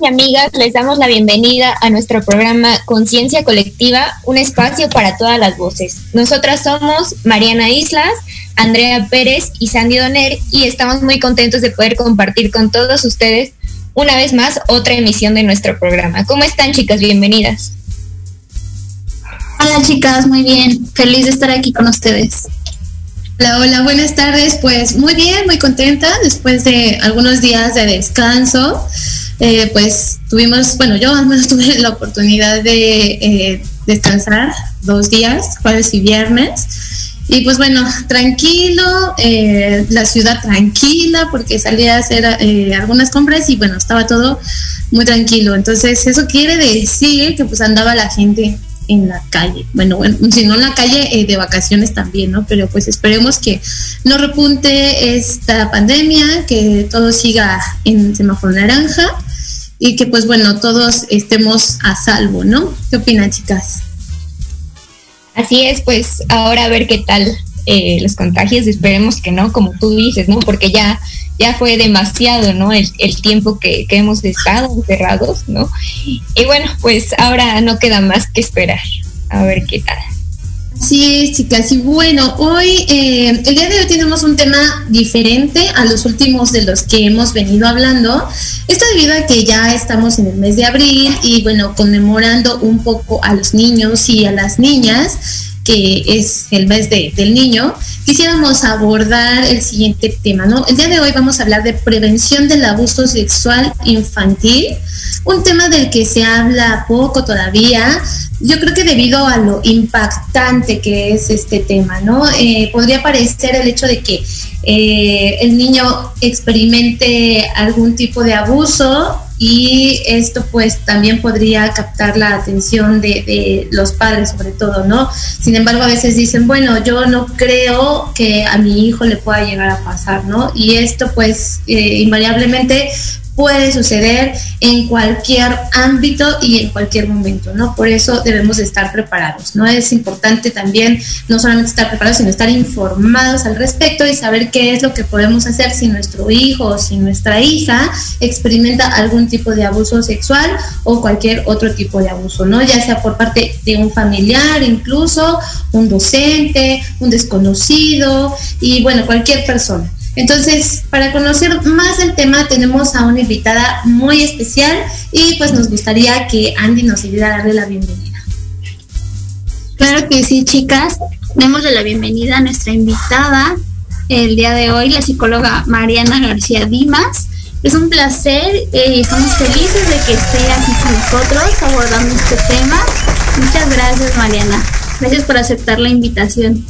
Y amigas, les damos la bienvenida a nuestro programa Conciencia Colectiva, un espacio para todas las voces. Nosotras somos Mariana Islas, Andrea Pérez y Sandy Doner y estamos muy contentos de poder compartir con todos ustedes una vez más otra emisión de nuestro programa. ¿Cómo están chicas? Bienvenidas. Hola chicas, muy bien. Feliz de estar aquí con ustedes. Hola, hola, buenas tardes. Pues muy bien, muy contenta después de algunos días de descanso. Eh, pues tuvimos, bueno, yo al menos tuve la oportunidad de eh, descansar dos días, jueves y viernes. Y pues bueno, tranquilo, eh, la ciudad tranquila, porque salí a hacer algunas compras y bueno, estaba todo muy tranquilo. Entonces, eso quiere decir que pues andaba la gente en la calle. Bueno, bueno si no en la calle, de vacaciones también, ¿no? Pero pues esperemos que no repunte esta pandemia, que todo siga en semáforo naranja y que pues bueno, todos estemos a salvo, ¿no? ¿Qué opinan chicas? Así es, pues ahora a ver qué tal eh, los contagios, esperemos que no, como tú dices, ¿no? Porque ya, ya fue demasiado, ¿no? El, el tiempo que, que, hemos estado encerrados, ¿no? Y bueno, pues ahora no queda más que esperar, a ver qué tal. Sí, chicas, y bueno, hoy, eh, el día de hoy tenemos un tema diferente a los últimos de los que hemos venido hablando. Esto debido a que ya estamos en el mes de abril y bueno, conmemorando un poco a los niños y a las niñas, que es el mes de, del niño, quisiéramos abordar el siguiente tema, ¿no? El día de hoy vamos a hablar de prevención del abuso sexual infantil, un tema del que se habla poco todavía, yo creo que debido a lo impactante que es este tema, ¿no? Eh, podría parecer el hecho de que eh, el niño experimente algún tipo de abuso y esto pues también podría captar la atención de, de, los padres sobre todo, ¿no? Sin embargo, a veces dicen, bueno, yo no creo que a mi hijo le pueda llegar a pasar, ¿no? Y esto pues eh, invariablemente puede suceder en cualquier ámbito y en cualquier momento, ¿no? Por eso debemos estar preparados, ¿no? Es importante también no solamente estar preparados, sino estar informados al respecto y saber qué es lo que podemos hacer si nuestro hijo o si nuestra hija experimenta algún tipo de abuso sexual o cualquier otro tipo de abuso, ¿no? Ya sea por parte de un familiar, incluso un docente, un desconocido y bueno, cualquier persona. Entonces, para conocer más el tema, tenemos a una invitada muy especial y pues nos gustaría que Andy nos ayudara a darle la bienvenida. Claro que sí, chicas. Démosle la bienvenida a nuestra invitada el día de hoy, la psicóloga Mariana García Dimas. Es un placer eh, y estamos felices de que esté aquí con nosotros abordando este tema. Muchas gracias, Mariana. Gracias por aceptar la invitación.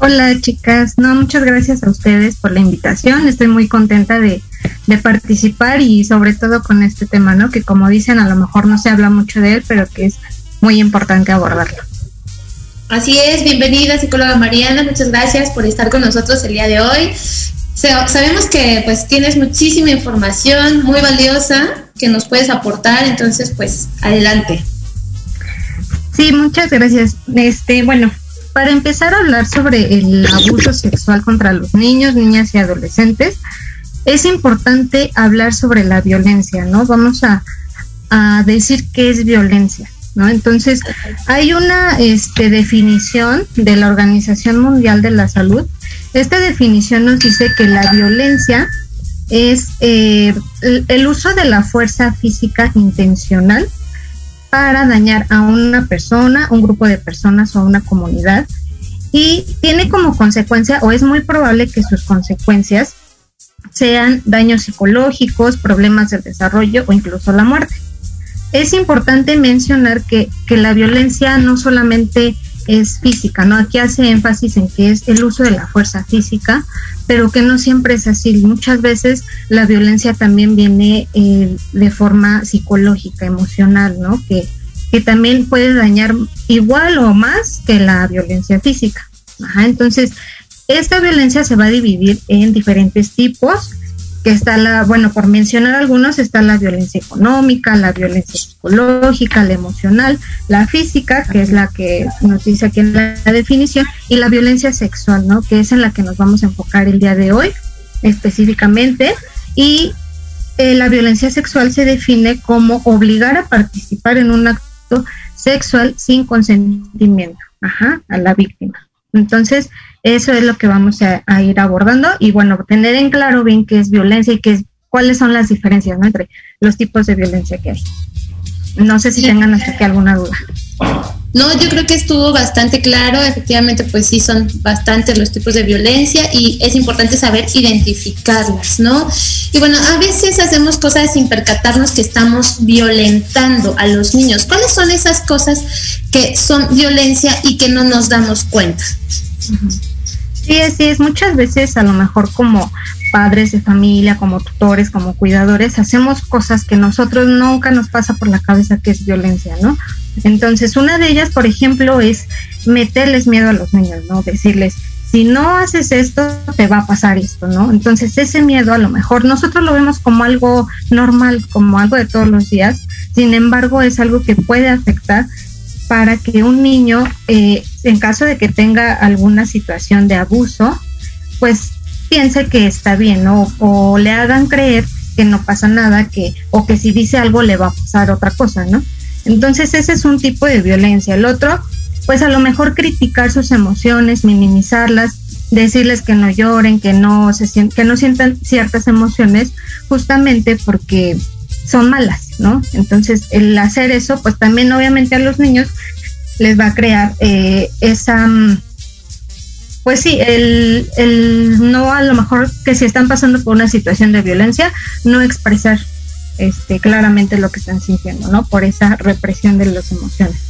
Hola chicas, no, muchas gracias a ustedes por la invitación. Estoy muy contenta de, de, participar y sobre todo con este tema, ¿no? Que como dicen, a lo mejor no se habla mucho de él, pero que es muy importante abordarlo. Así es, bienvenida psicóloga Mariana, muchas gracias por estar con nosotros el día de hoy. Sabemos que pues tienes muchísima información muy valiosa que nos puedes aportar, entonces pues adelante. Sí, muchas gracias. Este, bueno, para empezar a hablar sobre el abuso sexual contra los niños, niñas y adolescentes, es importante hablar sobre la violencia, ¿no? Vamos a, a decir qué es violencia. ¿No? Entonces, hay una este, definición de la Organización Mundial de la Salud. Esta definición nos dice que la violencia es eh, el uso de la fuerza física intencional para dañar a una persona, un grupo de personas o una comunidad y tiene como consecuencia o es muy probable que sus consecuencias sean daños psicológicos, problemas de desarrollo o incluso la muerte. Es importante mencionar que, que la violencia no solamente es física, ¿no? Aquí hace énfasis en que es el uso de la fuerza física, pero que no siempre es así. Muchas veces la violencia también viene eh, de forma psicológica, emocional, ¿no? Que, que también puede dañar igual o más que la violencia física. Entonces, esta violencia se va a dividir en diferentes tipos que está la, bueno, por mencionar algunos, está la violencia económica, la violencia psicológica, la emocional, la física, que es la que nos dice aquí en la, definición, y la violencia sexual, ¿no? Que es en la que nos vamos a enfocar el día de hoy específicamente. Y eh, la violencia sexual se define como obligar a participar en un acto sexual sin consentimiento, ajá, a la víctima. Entonces, eso es lo que vamos a, ir abordando y bueno, tener en claro bien qué es violencia y qué es, cuáles son las diferencias entre los tipos de violencia que hay. No sé si tengan hasta aquí alguna duda. No, yo creo que estuvo bastante claro. Efectivamente, pues sí, son bastantes los tipos de violencia y es importante saber identificarlas, ¿no? Y bueno, a veces hacemos cosas sin percatarnos que estamos violentando a los niños. ¿Cuáles son esas cosas que son violencia y que no nos damos cuenta? Sí, así es. Muchas veces a lo mejor como padres de familia, como tutores, como cuidadores, hacemos cosas que nosotros nunca nos pasa por la cabeza que es violencia, ¿no? Entonces, una de ellas, por ejemplo, es meterles miedo a los niños, ¿no? Decirles, si no haces esto, te va a pasar esto, ¿no? Entonces, ese miedo a lo mejor nosotros lo vemos como algo normal, como algo de todos los días, sin embargo, es algo que puede afectar para que un niño, eh, en caso de que tenga alguna situación de abuso, pues piense que está bien, ¿no? O le hagan creer que no pasa nada, que, o que si dice algo le va a pasar otra cosa, ¿no? Entonces ese es un tipo de violencia. El otro, pues a lo mejor criticar sus emociones, minimizarlas, decirles que no lloren, que no se que no sientan ciertas emociones, justamente porque son malas, ¿no? Entonces el hacer eso, pues también obviamente a los niños les va a crear eh, esa mm, pues sí, el, el, no a lo mejor que si están pasando por una situación de violencia, no expresar este, claramente lo que están sintiendo, ¿no? Por esa represión de las emociones.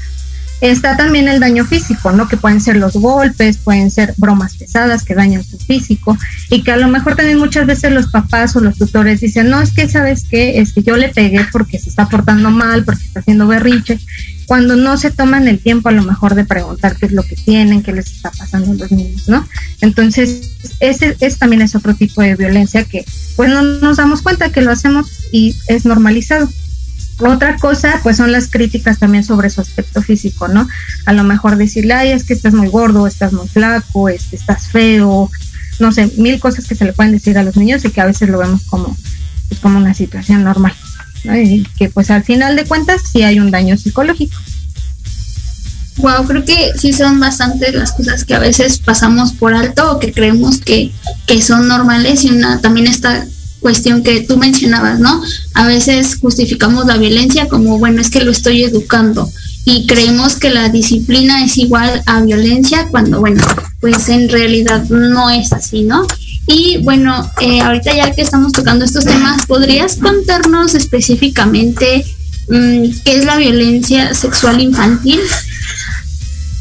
Está también el daño físico, ¿no? Que pueden ser los golpes, pueden ser bromas pesadas que dañan su físico y que a lo mejor también muchas veces los papás o los tutores dicen, no, es que sabes qué, es que yo le pegué porque se está portando mal, porque está haciendo berrinche, cuando no se toman el tiempo a lo mejor de preguntar qué es lo que tienen, qué les está pasando a los niños, ¿no? Entonces, ese, también es otro tipo de violencia que pues no nos damos cuenta que lo hacemos y es normalizado. Otra cosa, pues son las críticas también sobre su aspecto físico, ¿no? A lo mejor decirle, ay, es que estás muy gordo, estás muy flaco, este, estás feo, no sé, mil cosas que se le pueden decir a los niños y que a veces lo vemos como, pues, como una situación normal, ¿no? Que pues al final de cuentas sí hay un daño psicológico. Wow, creo que sí son bastantes las cosas que a veces pasamos por alto o que creemos que, que son normales y una también está cuestión que tú mencionabas, ¿no? A veces justificamos la violencia como, bueno, es que lo estoy educando y creemos que la disciplina es igual a violencia cuando, bueno, pues en realidad no es así, ¿no? Y bueno, eh, ahorita ya que estamos tocando estos temas, ¿podrías contarnos específicamente mm, qué es la violencia sexual infantil?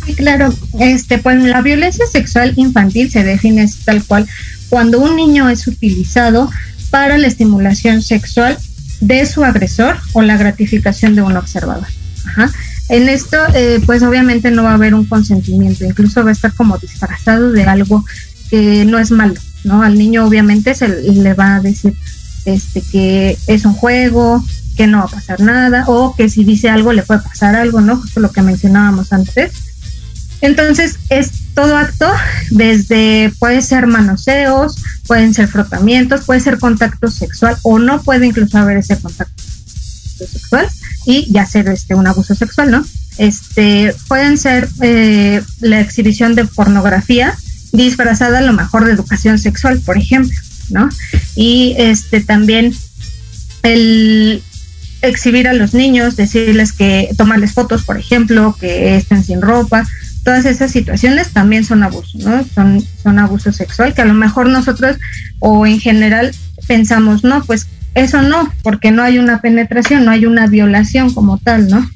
Sí, claro, este, pues la violencia sexual infantil se define tal cual. Cuando un niño es utilizado para la estimulación sexual de su agresor o la gratificación de un observador. En esto, eh, pues obviamente no va a haber un consentimiento, incluso va a estar como disfrazado de algo que no es malo, ¿no? Al niño obviamente se le va a decir este que es un juego, que no va a pasar nada, o que si dice algo le puede pasar algo, ¿no? Justo lo que mencionábamos antes. Entonces, es todo acto, desde puede ser manoseos, pueden ser frotamientos, puede ser contacto sexual o no puede incluso haber ese contacto sexual y ya ser este un abuso sexual, ¿no? Este pueden ser eh, la exhibición de pornografía disfrazada a lo mejor de educación sexual, por ejemplo, ¿no? Y este también el exhibir a los niños, decirles que tomarles fotos, por ejemplo, que estén sin ropa, todas esas situaciones también son abuso, ¿no? Son, son abuso sexual que a lo mejor nosotros o en general pensamos, no, pues eso no, porque no hay una penetración, no hay una violación como tal, ¿no?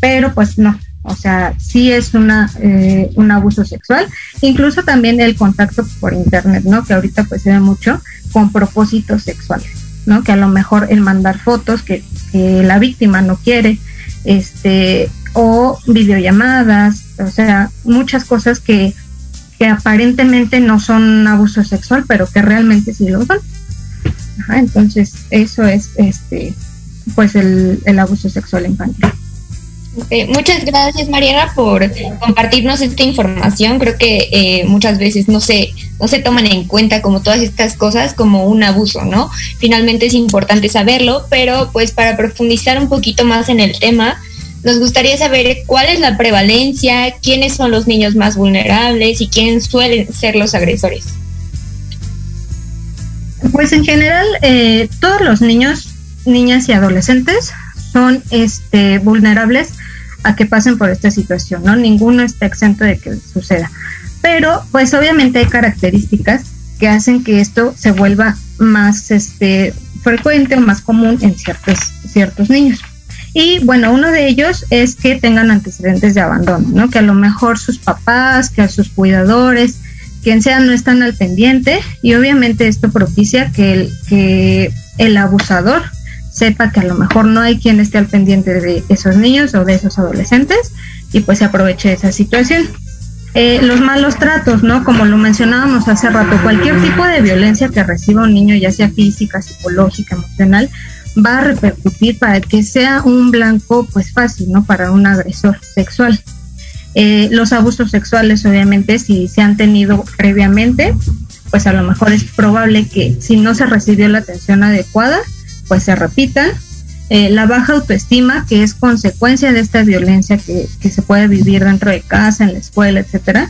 Pero pues no, o sea, sí es una, eh, un abuso sexual, incluso también el contacto por internet, ¿no? Que ahorita pues se ve mucho con propósitos sexuales, ¿no? Que a lo mejor el mandar fotos que, la víctima no quiere, este, o videollamadas, o sea, muchas cosas que, que aparentemente no son abuso sexual, pero que realmente sí lo son. entonces, eso es este pues el, el abuso sexual infantil. Muchas gracias Mariana por compartirnos esta información. Creo que eh, muchas veces no se, no se toman en cuenta como todas estas cosas como un abuso, ¿no? Finalmente es importante saberlo, pero pues para profundizar un poquito más en el tema, nos gustaría saber cuál es la prevalencia, quiénes son los niños más vulnerables y quiénes suelen ser los agresores. Pues en general, eh, todos los niños, niñas y adolescentes son este, vulnerables a que pasen por esta situación, ¿no? Ninguno está exento de que suceda. Pero, pues obviamente hay características que hacen que esto se vuelva más este, frecuente o más común en ciertos, ciertos niños. Y bueno, uno de ellos es que tengan antecedentes de abandono, ¿no? Que a lo mejor sus papás, que a sus cuidadores, quien sea, no están al pendiente y obviamente esto propicia que el, que el abusador sepa que a lo mejor no hay quien esté al pendiente de esos niños o de esos adolescentes y pues se aproveche esa situación. Eh, los malos tratos, ¿no? Como lo mencionábamos hace rato, cualquier tipo de violencia que reciba un niño, ya sea física, psicológica, emocional, va a repercutir para que sea un blanco pues fácil, ¿no? Para un agresor sexual. Eh, los abusos sexuales, obviamente, si se han tenido previamente, pues a lo mejor es probable que si no se recibió la atención adecuada, pues se repitan. Eh, la baja autoestima, que es consecuencia de esta violencia que, que se puede vivir dentro de casa, en la escuela, etcétera,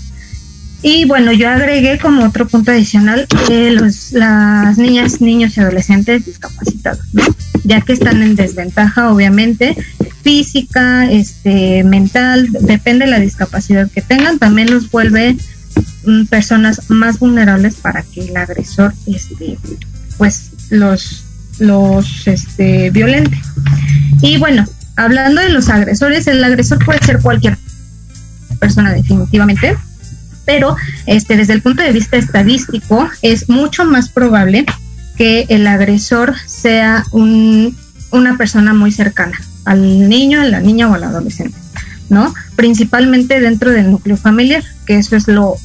y bueno, yo agregué como otro punto adicional eh, los, las niñas, niños y adolescentes discapacitados, ¿no? ya que están en desventaja, obviamente, física, este, mental, depende de la discapacidad que tengan, también los vuelve mm, personas más vulnerables para que el agresor, este, pues, los, los, este, violente. Y bueno, hablando de los agresores, el agresor puede ser cualquier persona definitivamente pero este, desde el punto de vista estadístico es mucho más probable que el agresor sea un, una persona muy cercana al niño, a la niña o al adolescente, ¿no? Principalmente dentro del núcleo familiar, que eso es lo,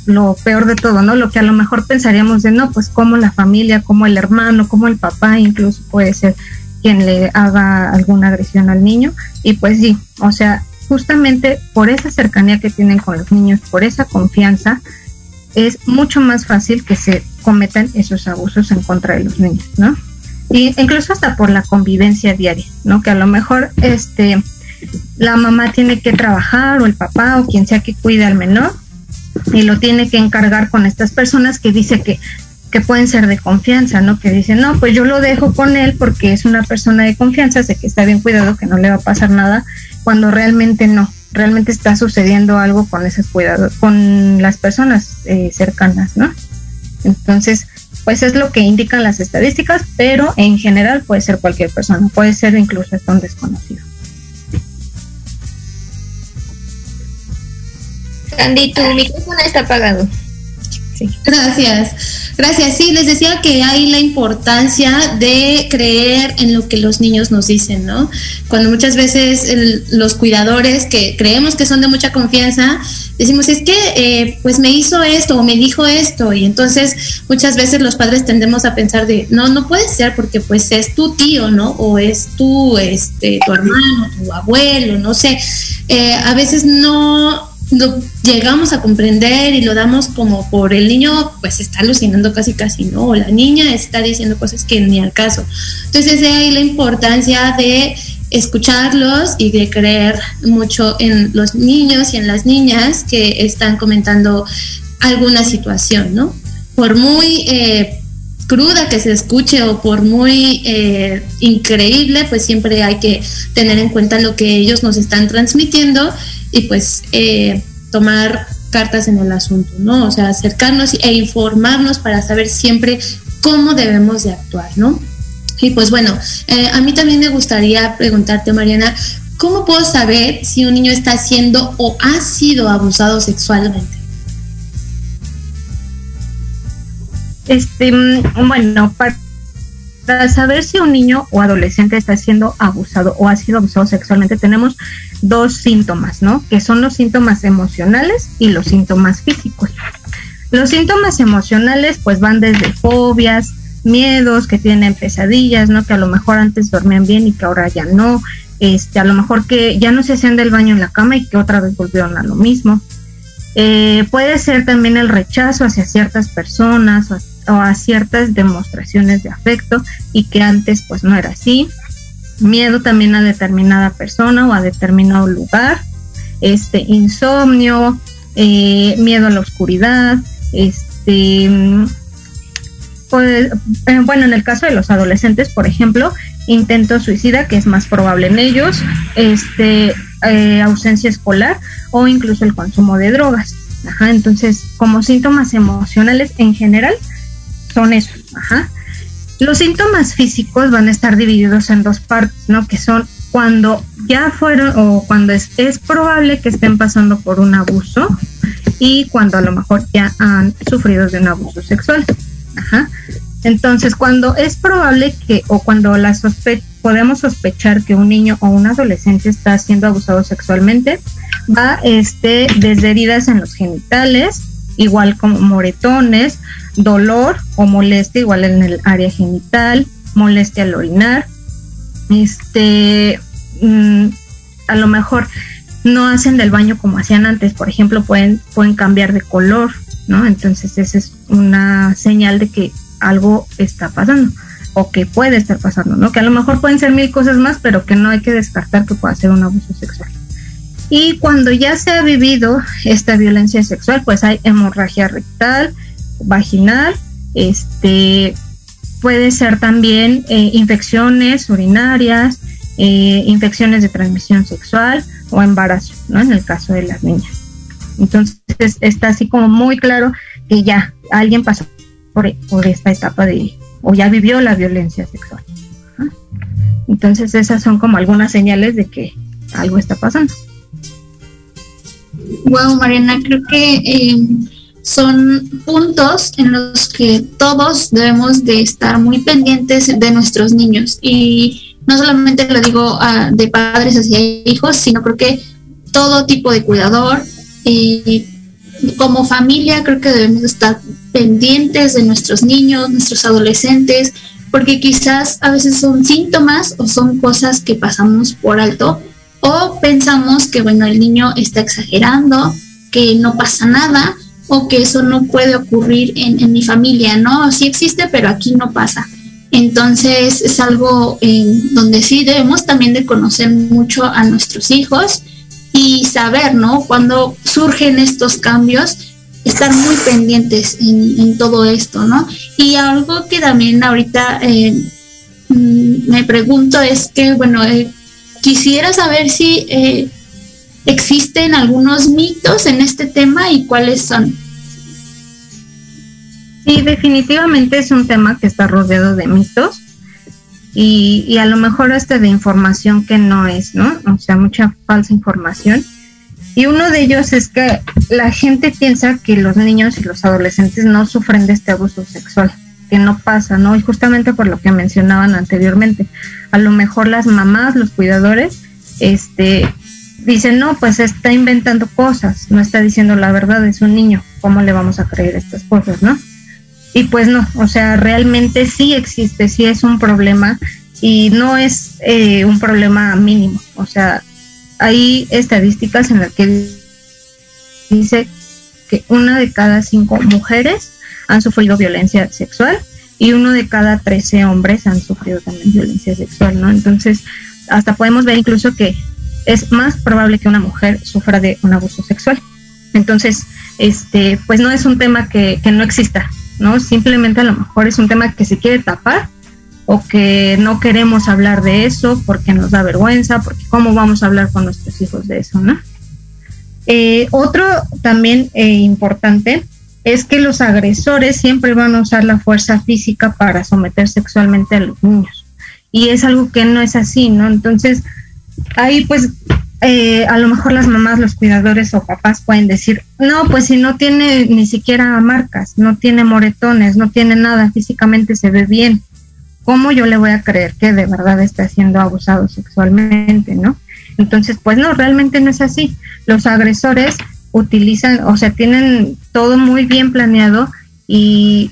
peor de todo, ¿no? Lo que a lo mejor pensaríamos de, no, pues como la familia, como el hermano, como el papá, incluso puede ser quien le haga alguna agresión al niño. Y pues sí, o sea, justamente por esa cercanía que tienen con los niños, por esa confianza, es mucho más fácil que se cometan esos abusos en contra de los niños, ¿no? Y incluso hasta por la convivencia diaria, ¿no? Que a lo mejor este la mamá tiene que trabajar o el papá o quien sea que cuide al menor y lo tiene que encargar con estas personas que dice que que pueden ser de confianza, ¿no? Que dicen, no, pues yo lo dejo con él porque es una persona de confianza, sé que está bien cuidado, que no le va a pasar nada, cuando realmente no, realmente está sucediendo algo con esos cuidados, con las personas eh, cercanas, ¿no? Entonces, pues es lo que indican las estadísticas, pero en general puede ser cualquier persona, puede ser incluso hasta un desconocido. Sandy, tu micrófono está apagado. Gracias, gracias. Sí, les decía que hay la importancia de creer en lo que los niños nos dicen, ¿no? Cuando muchas veces los cuidadores que creemos que son de mucha confianza, decimos, es que eh, pues me hizo esto o me dijo esto y entonces muchas veces los padres tendemos a pensar de, no, no puede ser porque pues es tu tío, ¿no? O es tu, este, tu hermano, tu abuelo, no sé. Eh, a veces no lo llegamos a comprender y lo damos como por el niño, pues está alucinando casi casi, ¿no? O la niña está diciendo cosas que ni al caso. Entonces, de ahí la importancia de escucharlos y de creer mucho en los niños y en las niñas que están comentando alguna situación, ¿no? Por muy eh, cruda que se escuche o por muy eh, increíble, pues siempre hay que tener en cuenta lo que ellos nos están transmitiendo y pues eh, tomar cartas en el asunto, ¿no? O sea, acercarnos e informarnos para saber siempre cómo debemos de actuar, ¿no? Y pues bueno, eh, a mí también me gustaría preguntarte, Mariana, ¿cómo puedo saber si un niño está siendo o ha sido abusado sexualmente? Este, mm, bueno, para para saber si un niño o adolescente está siendo abusado o ha sido abusado sexualmente, tenemos dos síntomas, ¿no? Que son los síntomas emocionales y los síntomas físicos. Los síntomas emocionales pues van desde fobias, miedos, que tienen pesadillas, ¿no? Que a lo mejor antes dormían bien y que ahora ya no. Este, a lo mejor que ya no se hacían del baño en la cama y que otra vez volvieron a lo mismo. Eh, puede ser también el rechazo hacia ciertas personas o o a ciertas demostraciones de afecto y que antes pues no era así. Miedo también a determinada persona o a determinado lugar. Este insomnio, eh, miedo a la oscuridad, este pues, eh, bueno, en el caso de los adolescentes, por ejemplo, intento suicida, que es más probable en ellos, este, eh, ausencia escolar o incluso el consumo de drogas. Ajá, entonces, como síntomas emocionales en general, son esos. Ajá. Los síntomas físicos van a estar divididos en dos partes, ¿no? Que son cuando ya fueron o cuando es, probable que estén pasando por un abuso y cuando a lo mejor ya han sufrido de un abuso sexual. Ajá. Entonces, cuando es probable que o cuando la sospe podemos sospechar que un niño o un adolescente está siendo abusado sexualmente, va este, desde heridas en los genitales, igual como moretones, dolor o molestia igual en el área genital, molestia al orinar, este, mm, a lo mejor no hacen del baño como hacían antes, por ejemplo, pueden, pueden cambiar de color, ¿no? Entonces esa es una señal de que algo está pasando o que puede estar pasando, ¿no? Que a lo mejor pueden ser mil cosas más, pero que no hay que descartar que pueda ser un abuso sexual. Y cuando ya se ha vivido esta violencia sexual, pues hay hemorragia rectal, vaginal, este puede ser también eh, infecciones urinarias, eh, infecciones de transmisión sexual o embarazo, ¿no? En el caso de las niñas. Entonces está así como muy claro que ya alguien pasó por, esta etapa de, o ya vivió la violencia sexual. Entonces esas son como algunas señales de que algo está pasando. Wow, Mariana, creo que eh, son puntos en los que todos debemos de estar muy pendientes de nuestros niños. Y no solamente lo digo ah, de padres hacia hijos, sino creo que todo tipo de cuidador y como familia creo que debemos estar pendientes de nuestros niños, nuestros adolescentes, porque quizás a veces son síntomas o son cosas que pasamos por alto o pensamos que bueno, el niño está exagerando, que no pasa nada, o que eso no puede ocurrir en, mi familia, ¿no? Sí existe, pero aquí no pasa. Entonces es algo en donde sí debemos también de conocer mucho a nuestros hijos y saber, ¿no? Cuando surgen estos cambios, estar muy pendientes en, todo esto, ¿no? Y algo que también ahorita eh, mm, me pregunto es que, bueno, eh, quisiera saber si eh, existen algunos mitos en este tema y cuáles son. Sí, definitivamente es un tema que está rodeado de mitos y, y a lo mejor hasta de información que no es, ¿no? O sea, mucha falsa información. Y uno de ellos es que la gente piensa que los niños y los adolescentes no sufren de este abuso sexual, que no pasa, ¿no? Y justamente por lo que mencionaban anteriormente, a lo mejor las mamás, los cuidadores, este, dicen, no, pues está inventando cosas, no está diciendo la verdad, es un niño, ¿cómo le vamos a creer estas cosas, no? Y pues no, o sea, realmente sí existe, sí es un problema y no es eh, un problema mínimo. O sea, hay estadísticas en las que dice que una de cada cinco mujeres han sufrido violencia sexual y uno de cada 13 hombres han sufrido también violencia sexual, ¿no? Entonces, hasta podemos ver incluso que es más probable que una mujer sufra de un abuso sexual. Entonces, este, pues no es un tema que, que no exista, ¿no? Simplemente a lo mejor es un tema que se quiere tapar o que no queremos hablar de eso porque nos da vergüenza, porque cómo vamos a hablar con nuestros hijos de eso, ¿no? Eh, otro también eh, importante es que los agresores siempre van a usar la fuerza física para someter sexualmente a los niños. Y es algo que no es así, ¿no? Entonces, ahí pues eh, a lo mejor las mamás, los cuidadores o papás pueden decir, no, pues si no tiene ni siquiera marcas, no tiene moretones, no tiene nada, físicamente se ve bien, ¿cómo yo le voy a creer que de verdad está siendo abusado sexualmente, no? Entonces, pues no, realmente no es así. Los agresores utilizan, o sea, tienen todo muy bien planeado y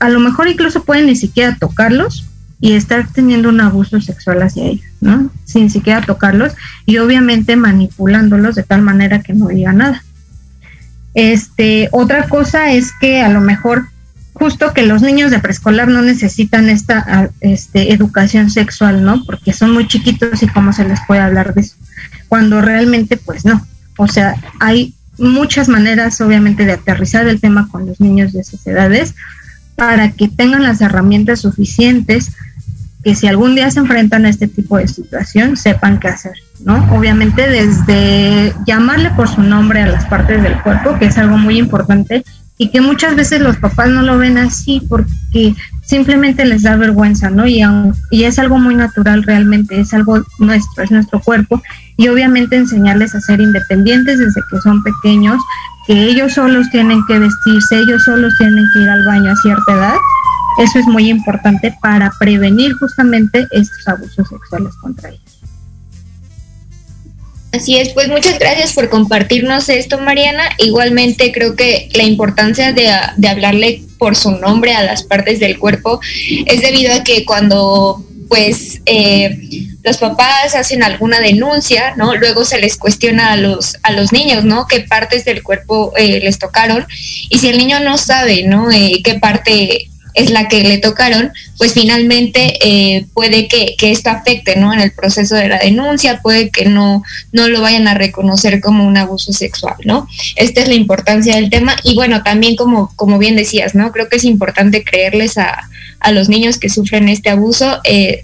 a lo mejor incluso pueden ni siquiera tocarlos y estar teniendo un abuso sexual hacia ellos, ¿no? Sin siquiera tocarlos y obviamente manipulándolos de tal manera que no diga nada. Este, otra cosa es que a lo mejor justo que los niños de preescolar no necesitan esta este, educación sexual, ¿no? Porque son muy chiquitos y cómo se les puede hablar de eso. Cuando realmente, pues no. O sea, hay muchas maneras, obviamente, de aterrizar el tema con los niños de esas edades para que tengan las herramientas suficientes que si algún día se enfrentan a este tipo de situación, sepan qué hacer, ¿no? Obviamente desde llamarle por su nombre a las partes del cuerpo, que es algo muy importante y que muchas veces los papás no lo ven así porque simplemente les da vergüenza, ¿no? Y, y es algo muy natural realmente, es algo nuestro, es nuestro cuerpo y obviamente enseñarles a ser independientes desde que son pequeños, que ellos solos tienen que vestirse, ellos solos tienen que ir al baño a cierta edad eso es muy importante para prevenir justamente estos abusos sexuales contra ellos. Así es, pues muchas gracias por compartirnos esto, Mariana. Igualmente creo que la importancia de, hablarle por su nombre a las partes del cuerpo es debido a que cuando pues eh, los papás hacen alguna denuncia, ¿no? Luego se les cuestiona a los, a los niños, ¿no? ¿Qué partes del cuerpo eh, les tocaron? Y si el niño no sabe, ¿no? Eh, qué parte es la que le tocaron, pues finalmente eh, puede que, esto afecte ¿no? en el proceso de la denuncia, puede que no, no lo vayan a reconocer como un abuso sexual, ¿no? Esta es la importancia del tema y bueno, también como, como bien decías, ¿no? Creo que es importante creerles a, a los niños que sufren este abuso. Eh,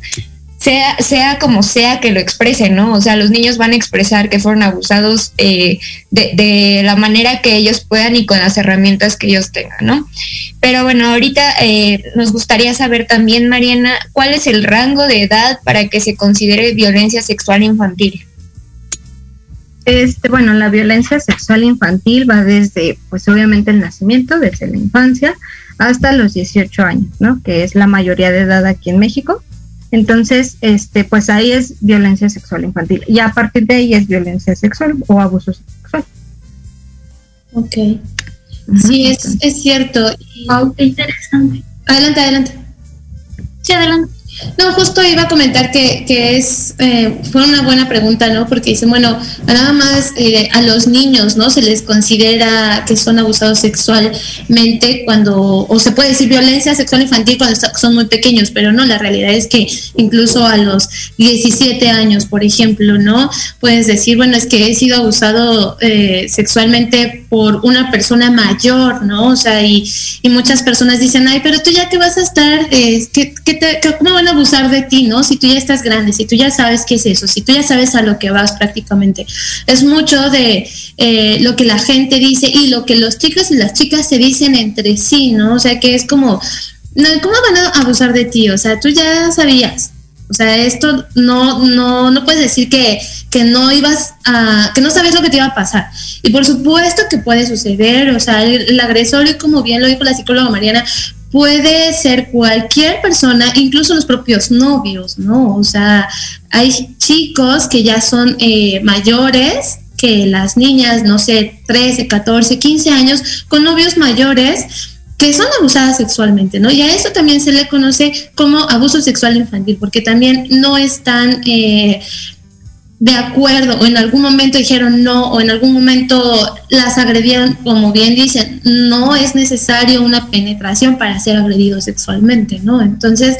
sea, sea como sea que lo expresen, ¿no? O sea, los niños van a expresar que fueron abusados eh, de, la manera que ellos puedan y con las herramientas que ellos tengan, ¿no? Pero bueno, ahorita eh, nos gustaría saber también, Mariana, cuál es el rango de edad para que se considere violencia sexual infantil. Este, bueno, la violencia sexual infantil va desde, pues obviamente el nacimiento, desde la infancia, hasta los 18 años, ¿no? Que es la mayoría de edad aquí en México entonces, este, pues ahí es violencia sexual infantil. Y a partir de ahí es violencia sexual o abuso sexual. Ok. sí, es, es cierto. Wow, qué interesante. Adelante, adelante. Sí, adelante. No, justo iba a comentar que, que es, eh, fue una buena pregunta, ¿no? Porque dicen, bueno, nada más eh, a los niños, ¿no? Se les considera que son abusados sexualmente cuando, o se puede decir violencia sexual infantil cuando son muy pequeños, pero no, la realidad es que incluso a los 17 años, por ejemplo, ¿no? Puedes decir, bueno, es que he sido abusado eh, sexualmente por una persona mayor, ¿no? O sea, y, y, muchas personas dicen, ay, pero tú ya que vas a estar, eh, ¿qué, ¿cómo van a abusar de ti, no? Si tú ya estás grande, si tú ya sabes qué es eso, si tú ya sabes a lo que vas prácticamente. Es mucho de eh, lo que la gente dice y lo que los chicos y las chicas se dicen entre sí, ¿no? O sea, que es como, no, ¿cómo van a abusar de ti? O sea, tú ya sabías. O sea, esto no, no, no puedes decir que, que no ibas a, que no sabes lo que te iba a pasar. Y por supuesto que puede suceder, o sea, el, agresor, y como bien lo dijo la psicóloga Mariana, puede ser cualquier persona, incluso los propios novios, ¿no? O sea, hay chicos que ya son eh, mayores que las niñas, no sé, 13, 14, 15 años, con novios mayores que son abusadas sexualmente, ¿no? Y a eso también se le conoce como abuso sexual infantil, porque también no están, eh, de acuerdo o en algún momento dijeron no o en algún momento las agredieron, como bien dicen, no es necesario una penetración para ser agredido sexualmente, ¿no? Entonces,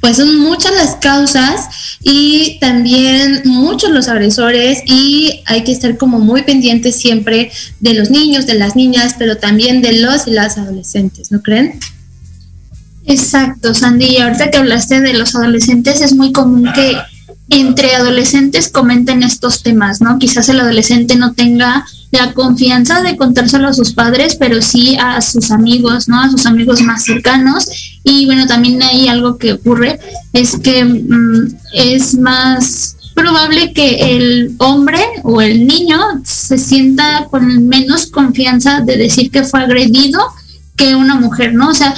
pues son muchas las causas y también muchos los agresores y hay que estar como muy pendientes siempre de los niños, de las niñas, pero también de los y las adolescentes, ¿no creen? Exacto, Sandy. ahorita que hablaste de los adolescentes, es muy común que entre adolescentes comenten estos temas, ¿no? Quizás el adolescente no tenga la confianza de contárselo a sus padres, pero sí a sus amigos, ¿no? A sus amigos más cercanos. Y bueno, también hay algo que ocurre, es que mm, es más probable que el hombre o el niño se sienta con menos confianza de decir que fue agredido que una mujer, ¿no? O sea,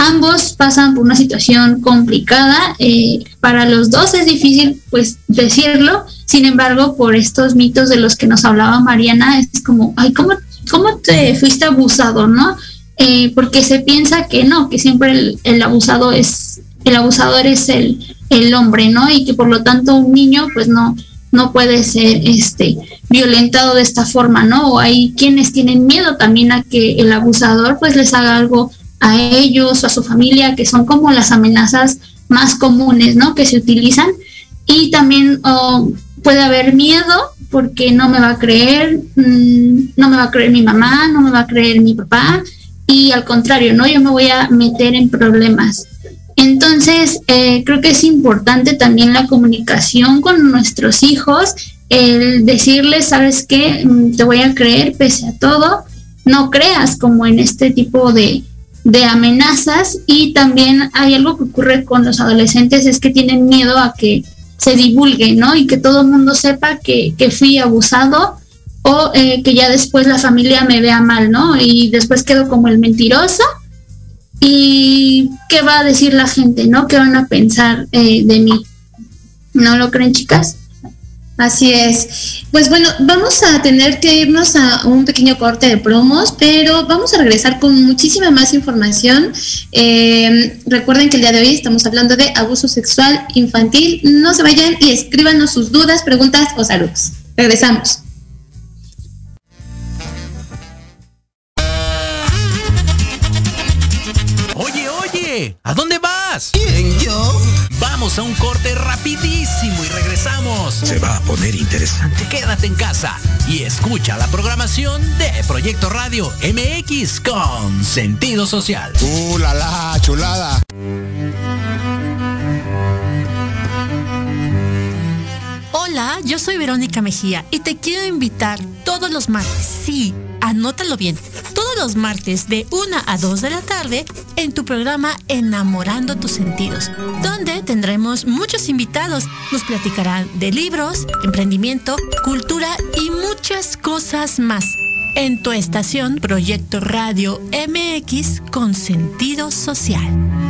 ambos pasan por una situación complicada. Eh, para los dos es difícil, pues, decirlo. Sin embargo, por estos mitos de los que nos hablaba Mariana, es como, ay, ¿cómo, cómo te fuiste abusado, no? Eh, porque se piensa que no, que siempre el, el, abusado es, el abusador es el, el hombre, ¿no? Y que por lo tanto un niño, pues, no, no puede ser este violentado de esta forma, ¿no? O hay quienes tienen miedo también a que el abusador pues les haga algo a ellos o a su familia, que son como las amenazas más comunes, ¿no? Que se utilizan. Y también oh, puede haber miedo porque no me va a creer, mm, no me va a creer mi mamá, no me va a creer mi papá. Y al contrario, ¿no? Yo me voy a meter en problemas. Entonces, eh, creo que es importante también la comunicación con nuestros hijos, el decirles, ¿sabes qué? Mm, te voy a creer pese a todo. No creas como en este tipo de, de amenazas y también hay algo que ocurre con los adolescentes es que tienen miedo a que se divulgue, ¿no? Y que todo el mundo sepa que, que fui abusado o eh, que ya después la familia me vea mal, ¿no? Y después quedo como el mentiroso y qué va a decir la gente, ¿no? ¿Qué van a pensar eh, de mí? ¿No lo creen, chicas? Así es. Pues bueno, vamos a tener que irnos a un pequeño corte de promos, pero vamos a regresar con muchísima más información. Eh, recuerden que el día de hoy estamos hablando de abuso sexual infantil. No se vayan y escríbanos sus dudas, preguntas o saludos. Regresamos. Oye, oye, ¿a dónde vas? ¿Quién, yo? Vamos a un corte rapidísimo y regresamos. Se va a poner interesante. Quédate en casa y escucha la programación de Proyecto Radio MX con sentido social. ¡Uh, la, la chulada! Hola, yo soy Verónica Mejía y te quiero invitar todos los martes, sí, anótalo bien, todos los martes de 1 a 2 de la tarde en tu programa Enamorando tus sentidos, donde tendremos muchos invitados. Nos platicarán de libros, emprendimiento, cultura y muchas cosas más. En tu estación Proyecto Radio MX con sentido social.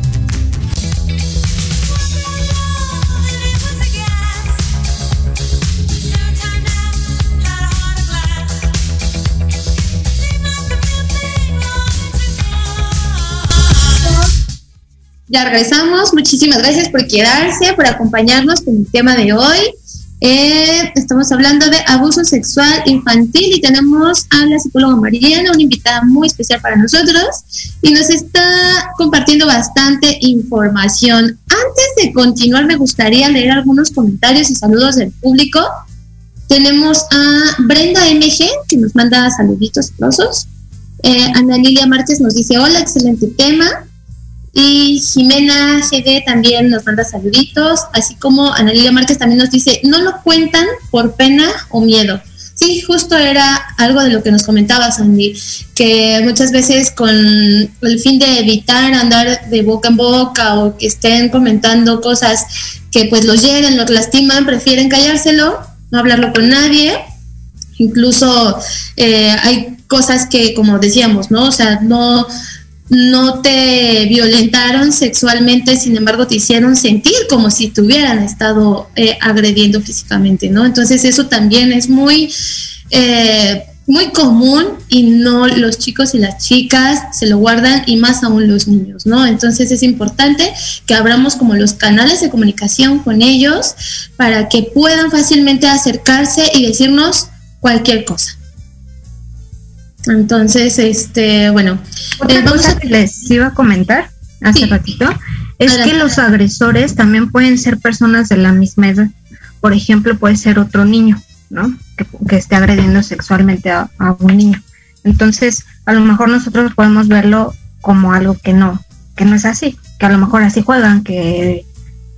Ya regresamos. Muchísimas gracias por quedarse, por acompañarnos con el tema de hoy. Eh, estamos hablando de abuso sexual infantil y tenemos a la psicóloga Mariana, una invitada muy especial para nosotros y nos está compartiendo bastante información. Antes de continuar, me gustaría leer algunos comentarios y saludos del público. Tenemos a Brenda MG, que nos manda saluditos rosos. Eh, Ana Lilia Márquez nos dice, hola, excelente tema. Y Jimena GD también nos manda saluditos, así como Ana Lilia Márquez también nos dice, no lo cuentan por pena o miedo. Sí, justo era algo de lo que nos comentaba Sandy, que muchas veces con el fin de evitar andar de boca en boca o que estén comentando cosas que pues los lleguen, los lastiman, prefieren callárselo, no hablarlo con nadie. Incluso eh, hay cosas que, como decíamos, ¿no? O sea, no, no te violentaron sexualmente, sin embargo te hicieron sentir como si te hubieran estado eh, agrediendo físicamente, ¿no? Entonces eso también es muy, eh, muy común y no los chicos y las chicas se lo guardan y más aún los niños, ¿no? Entonces es importante que abramos como los canales de comunicación con ellos para que puedan fácilmente acercarse y decirnos cualquier cosa. Entonces, este, bueno, otra eh, cosa que les iba a comentar hace ratito es que los agresores también pueden ser personas de la misma edad. Por ejemplo, puede ser otro niño, ¿no? Que, esté agrediendo sexualmente a, a, un niño. Entonces, a lo mejor nosotros podemos verlo como algo que no, que no es así, que a lo mejor así juegan, que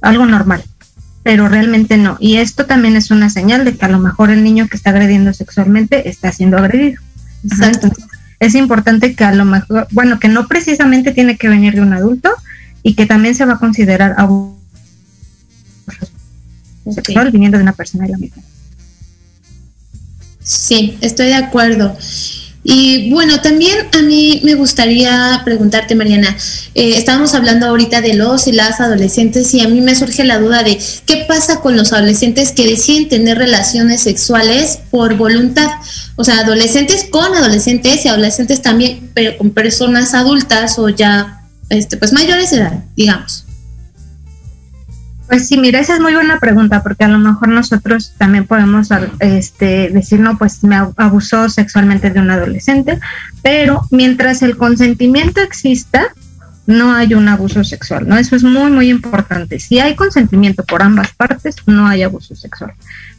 algo normal, pero realmente no. Y esto también es una señal de que a lo mejor el niño que está agrediendo sexualmente está siendo agredido. Exacto. es importante que a lo mejor, bueno, que no precisamente tiene que venir de un adulto y que también se va a considerar abuso sexual viniendo de una persona de la misma. Sí, estoy de acuerdo. Y bueno, también a mí me gustaría preguntarte, Mariana, eh, estábamos hablando ahorita de los y las adolescentes y a mí me surge la duda de qué pasa con los adolescentes que deciden tener relaciones sexuales por voluntad. O sea, adolescentes con adolescentes y adolescentes también, pero con personas adultas o ya este, pues mayores de edad, digamos. Pues sí, mira, esa es muy buena pregunta, porque a lo mejor nosotros también podemos este, decir, no, pues me abusó sexualmente de un adolescente, pero mientras el consentimiento exista, no hay un abuso sexual, ¿no? Eso es muy, muy importante. Si hay consentimiento por ambas partes, no hay abuso sexual.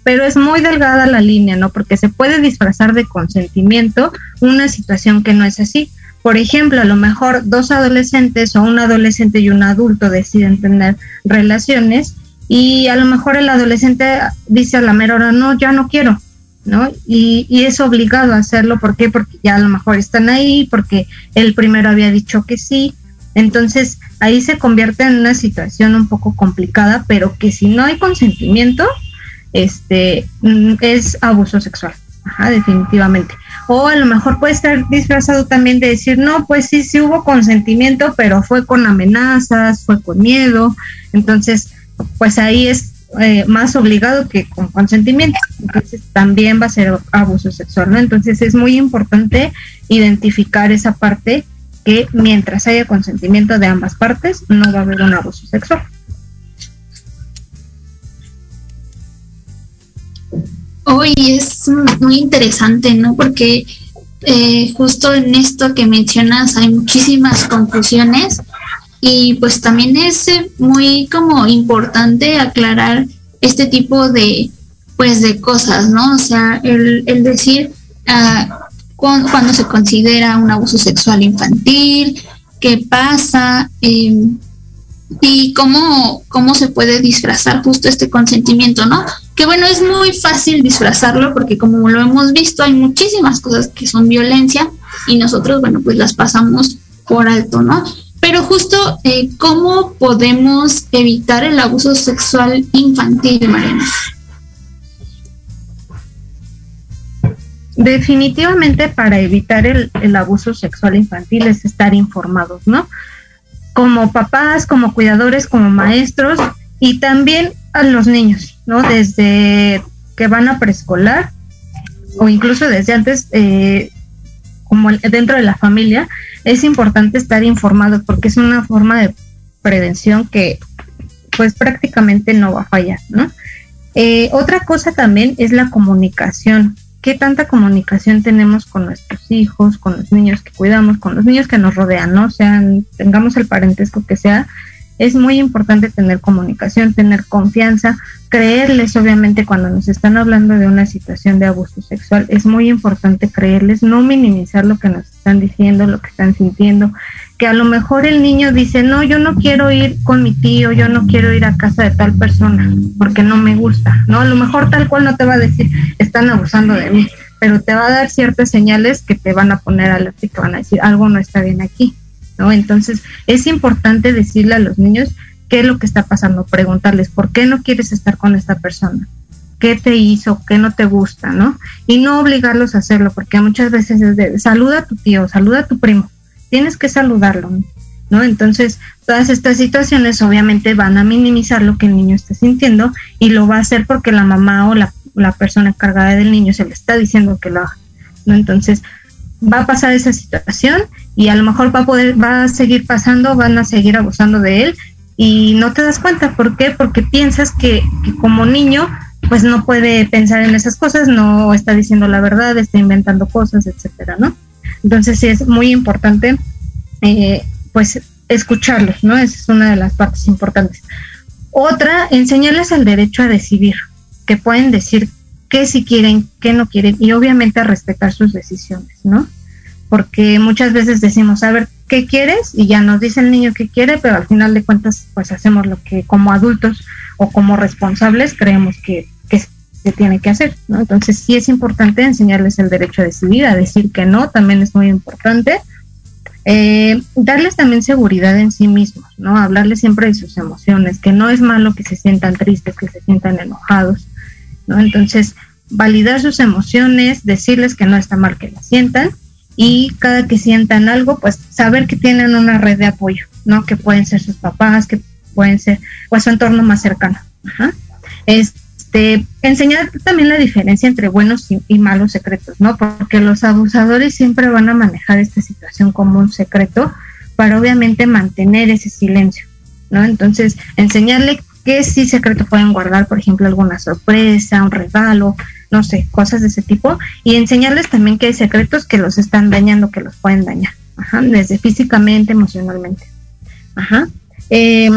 Pero es muy delgada la línea, ¿no? Porque se puede disfrazar de consentimiento una situación que no es así. Por ejemplo, a lo mejor dos adolescentes o un adolescente y un adulto deciden tener relaciones y a lo mejor el adolescente dice a la mera hora, no, ya no quiero, ¿no? Y, y, es obligado a hacerlo, ¿por qué? Porque ya a lo mejor están ahí, porque el primero había dicho que sí. Entonces ahí se convierte en una situación un poco complicada, pero que si no hay consentimiento, este, mm, es abuso sexual, Ajá, definitivamente o a lo mejor puede estar disfrazado también de decir, no, pues sí, sí hubo consentimiento, pero fue con amenazas, fue con miedo, entonces, pues ahí es eh, más obligado que con consentimiento, entonces también va a ser abuso sexual, ¿no? Entonces es muy importante identificar esa parte que mientras haya consentimiento de ambas partes, no va a haber un abuso sexual. Hoy es muy interesante, ¿no? Porque eh, justo en esto que mencionas hay muchísimas confusiones y pues también es eh, muy como importante aclarar este tipo de pues de cosas, ¿no? O sea, el, el decir uh, cuando se considera un abuso sexual infantil, qué pasa, eh, y cómo, cómo se puede disfrazar justo este consentimiento, ¿no? Que bueno, es muy fácil disfrazarlo porque como lo hemos visto, hay muchísimas cosas que son violencia y nosotros, bueno, pues las pasamos por alto, ¿no? Pero justo, eh, ¿cómo podemos evitar el abuso sexual infantil, Mariana? Definitivamente para evitar el, el abuso sexual infantil es estar informados, ¿no? como papás, como cuidadores, como maestros y también a los niños, ¿no? Desde que van a preescolar o incluso desde antes, eh, como dentro de la familia, es importante estar informados porque es una forma de prevención que pues prácticamente no va a fallar, ¿no? Eh, otra cosa también es la comunicación. ¿Qué tanta comunicación tenemos con nuestros hijos, con los niños que cuidamos, con los niños que nos rodean, ¿no? Sean, tengamos el parentesco que sea, es muy importante tener comunicación, tener confianza, creerles, obviamente, cuando nos están hablando de una situación de abuso sexual, es muy importante creerles, no minimizar lo que nos están diciendo, lo que están sintiendo, que a lo mejor el niño dice, no, yo no quiero ir con mi tío, yo no quiero ir a casa de tal persona, porque no me gusta, ¿no? A lo mejor tal cual no te va a decir, están abusando de mí, pero te va a dar ciertas señales que te van a poner alerta te van a decir, algo no está bien aquí, ¿no? Entonces, es importante decirle a los niños qué es lo que está pasando, preguntarles, ¿por qué no quieres estar con esta persona? qué te hizo, qué no te gusta, ¿no? Y no obligarlos a hacerlo, porque muchas veces es de, saluda a tu tío, saluda a tu primo, tienes que saludarlo, ¿no? Entonces, todas estas situaciones obviamente van a minimizar lo que el niño está sintiendo y lo va a hacer porque la mamá o la, persona encargada del niño se le está diciendo que lo haga, ¿no? Entonces, va a pasar esa situación y a lo mejor va a poder, va a seguir pasando, van a seguir abusando de él y no te das cuenta, ¿por qué? Porque piensas que, que como niño pues no puede pensar en esas cosas, no está diciendo la verdad, está inventando cosas, etcétera, ¿no? Entonces sí es muy importante, eh, pues, escucharlos, ¿no? Esa es una de las partes importantes. Otra, enseñarles el derecho a decidir, que pueden decir qué si quieren, qué no quieren, y obviamente a respetar sus decisiones, ¿no? Porque muchas veces decimos, a ver, ¿qué quieres? Y ya nos dice el niño qué quiere, pero al final de cuentas, pues hacemos lo que como adultos o como responsables creemos que se tiene que hacer, ¿no? Entonces sí es importante enseñarles el derecho a decidir, a decir que no, también es muy importante. Eh, darles también seguridad en sí mismos, ¿no? Hablarles siempre de sus emociones, que no es malo que se sientan tristes, que se sientan enojados, ¿no? Entonces, validar sus emociones, decirles que no está mal que las sientan y cada que sientan algo, pues saber que tienen una red de apoyo, ¿no? Que pueden ser sus papás, que pueden ser pues su entorno más cercano. Este, enseñar también la diferencia entre buenos y, malos secretos, ¿no? Porque los abusadores siempre van a manejar esta situación como un secreto para obviamente mantener ese silencio, ¿no? Entonces, enseñarle qué sí secreto pueden guardar, por ejemplo, alguna sorpresa, un regalo, no sé, cosas de ese tipo, y enseñarles también que hay secretos que los están dañando, que los pueden dañar, ajá, desde físicamente, emocionalmente. Ajá. Eh,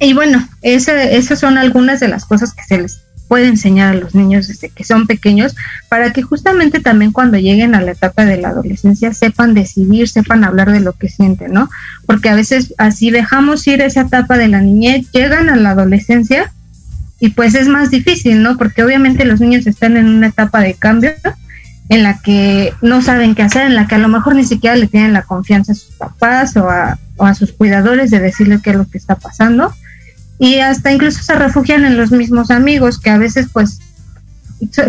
y bueno, esas son algunas de las cosas que se les puede enseñar a los niños desde que son pequeños para que justamente también cuando lleguen a la etapa de la adolescencia sepan decidir, sepan hablar de lo que sienten, ¿no? Porque a veces así dejamos ir esa etapa de la niñez, llegan a la adolescencia y pues es más difícil, ¿no? Porque obviamente los niños están en una etapa de cambio en la que no saben qué hacer, en la que a lo mejor ni siquiera le tienen la confianza a sus papás o a, o a sus cuidadores de decirle qué es lo que está pasando y hasta incluso se refugian en los mismos amigos que a veces pues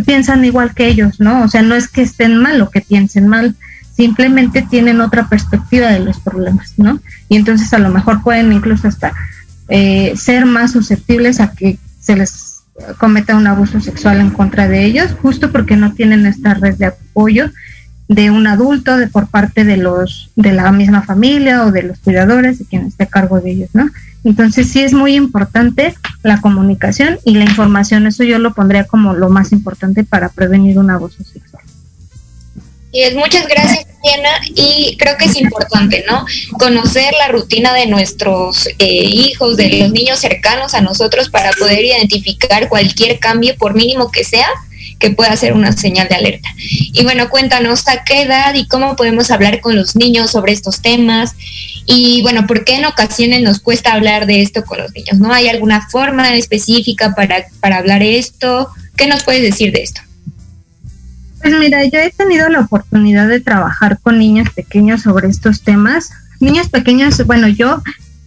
piensan igual que ellos, ¿no? O sea, no es que estén mal o que piensen mal, simplemente tienen otra perspectiva de los problemas, ¿no? Y entonces a lo mejor pueden incluso hasta eh, ser más susceptibles a que se les cometa un abuso sexual en contra de ellos, justo porque no tienen esta red de apoyo de un adulto, de por parte de los de la misma familia o de los cuidadores de quien esté a cargo de ellos, ¿no? Entonces sí es muy importante la comunicación y la información. Eso yo lo pondría como lo más importante para prevenir un abuso sexual. Y es muchas gracias, Diana. Y creo que es importante, ¿no? Conocer la rutina de nuestros eh, hijos, de los niños cercanos a nosotros para poder identificar cualquier cambio, por mínimo que sea, que pueda ser una señal de alerta. Y bueno, cuéntanos a qué edad y cómo podemos hablar con los niños sobre estos temas y bueno, ¿por qué en ocasiones nos cuesta hablar de esto con los niños? ¿No hay alguna forma específica para, para hablar esto? ¿Qué nos puedes decir de esto? Pues mira, yo he tenido la oportunidad de trabajar con niños pequeños sobre estos temas. Niños pequeños, bueno, yo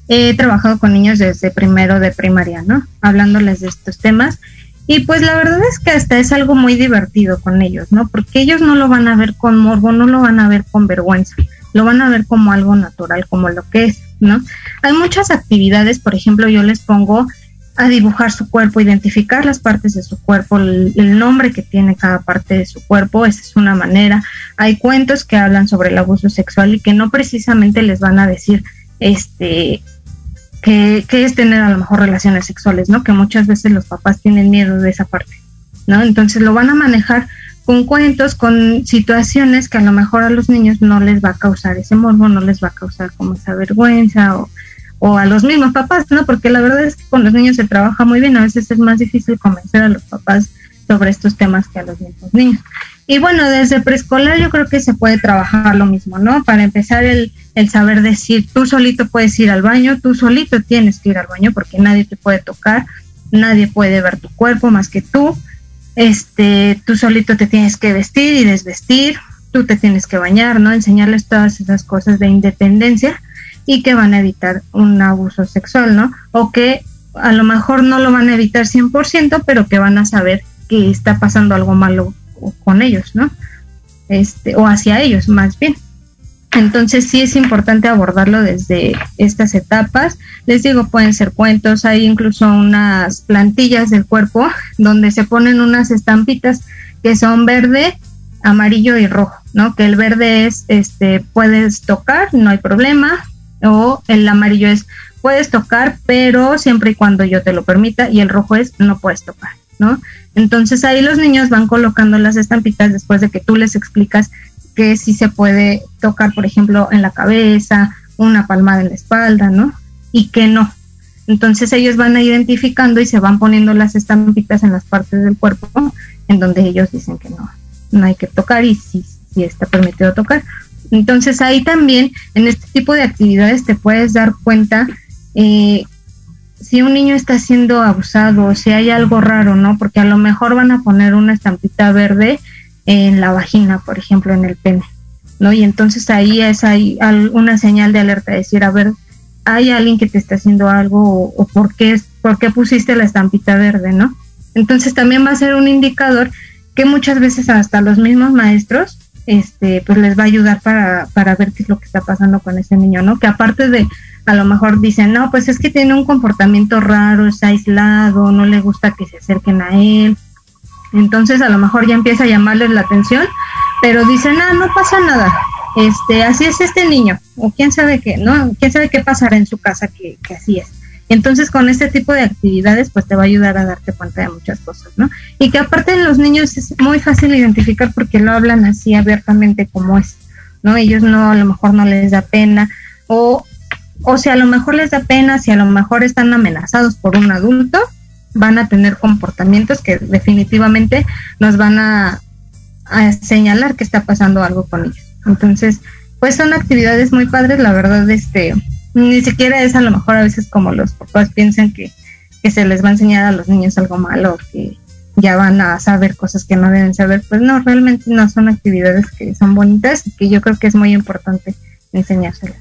he trabajado con niños desde primero de primaria, ¿no? Hablándoles de estos temas. Y pues la verdad es que hasta es algo muy divertido con ellos, ¿no? Porque ellos no lo van a ver con morbo, no lo van a ver con vergüenza lo van a ver como algo natural, como lo que es, ¿no? Hay muchas actividades, por ejemplo, yo les pongo a dibujar su cuerpo, identificar las partes de su cuerpo, el, nombre que tiene cada parte de su cuerpo, esa es una manera. Hay cuentos que hablan sobre el abuso sexual y que no precisamente les van a decir, este, que, que, es tener a lo mejor relaciones sexuales, ¿no? Que muchas veces los papás tienen miedo de esa parte, ¿no? Entonces lo van a manejar con cuentos, con situaciones que a lo mejor a los niños no les va a causar ese morbo, no les va a causar como esa vergüenza o, o a los mismos papás, ¿no? Porque la verdad es que con los niños se trabaja muy bien, a veces es más difícil convencer a los papás sobre estos temas que a los mismos niños. Y bueno, desde preescolar yo creo que se puede trabajar lo mismo, ¿no? Para empezar el, el saber decir, tú solito puedes ir al baño, tú solito tienes que ir al baño porque nadie te puede tocar, nadie puede ver tu cuerpo más que tú, este, tú solito te tienes que vestir y desvestir, tú te tienes que bañar, ¿no? Enseñarles todas esas cosas de independencia y que van a evitar un abuso sexual, ¿no? O que a lo mejor no lo van a evitar 100%, pero que van a saber que está pasando algo malo con ellos, ¿no? Este, o hacia ellos, más bien. Entonces sí es importante abordarlo desde estas etapas. Les digo, pueden ser cuentos, hay incluso unas plantillas del cuerpo donde se ponen unas estampitas que son verde, amarillo y rojo, ¿no? Que el verde es, este, puedes tocar, no hay problema, o el amarillo es, puedes tocar, pero siempre y cuando yo te lo permita, y el rojo es, no puedes tocar, ¿no? Entonces ahí los niños van colocando las estampitas después de que tú les explicas que sí se puede tocar, por ejemplo, en la cabeza, una palmada en la espalda, ¿no? Y que no. Entonces ellos van identificando y se van poniendo las estampitas en las partes del cuerpo en donde ellos dicen que no, no hay que tocar y sí, sí está permitido tocar. Entonces ahí también en este tipo de actividades te puedes dar cuenta eh, si un niño está siendo abusado, si hay algo raro, ¿no? Porque a lo mejor van a poner una estampita verde en la vagina, por ejemplo, en el pene, ¿no? Y entonces ahí es ahí una señal de alerta, decir, a ver, hay alguien que te está haciendo algo o, por, qué, por qué pusiste la estampita verde, ¿no? Entonces también va a ser un indicador que muchas veces hasta los mismos maestros, este, pues les va a ayudar para, para ver qué es lo que está pasando con ese niño, ¿no? Que aparte de, a lo mejor dicen, no, pues es que tiene un comportamiento raro, es aislado, no le gusta que se acerquen a él, entonces a lo mejor ya empieza a llamarles la atención, pero dicen, ah, no pasa nada, este, así es este niño, o quién sabe qué, ¿no? Quién sabe qué pasará en su casa que, que así es. Entonces con este tipo de actividades pues te va a ayudar a darte cuenta de muchas cosas, ¿no? Y que aparte en los niños es muy fácil identificar porque lo hablan así abiertamente como es, ¿no? Ellos no, a lo mejor no les da pena o, o si a lo mejor les da pena, si a lo mejor están amenazados por un adulto, van a tener comportamientos que definitivamente nos van a, señalar que está pasando algo con ellos. Entonces, pues son actividades muy padres, la verdad, este, ni siquiera es a lo mejor a veces como los papás piensan que, que se les va a enseñar a los niños algo malo, que ya van a saber cosas que no deben saber, pues no, realmente no son actividades que son bonitas y que yo creo que es muy importante enseñárselas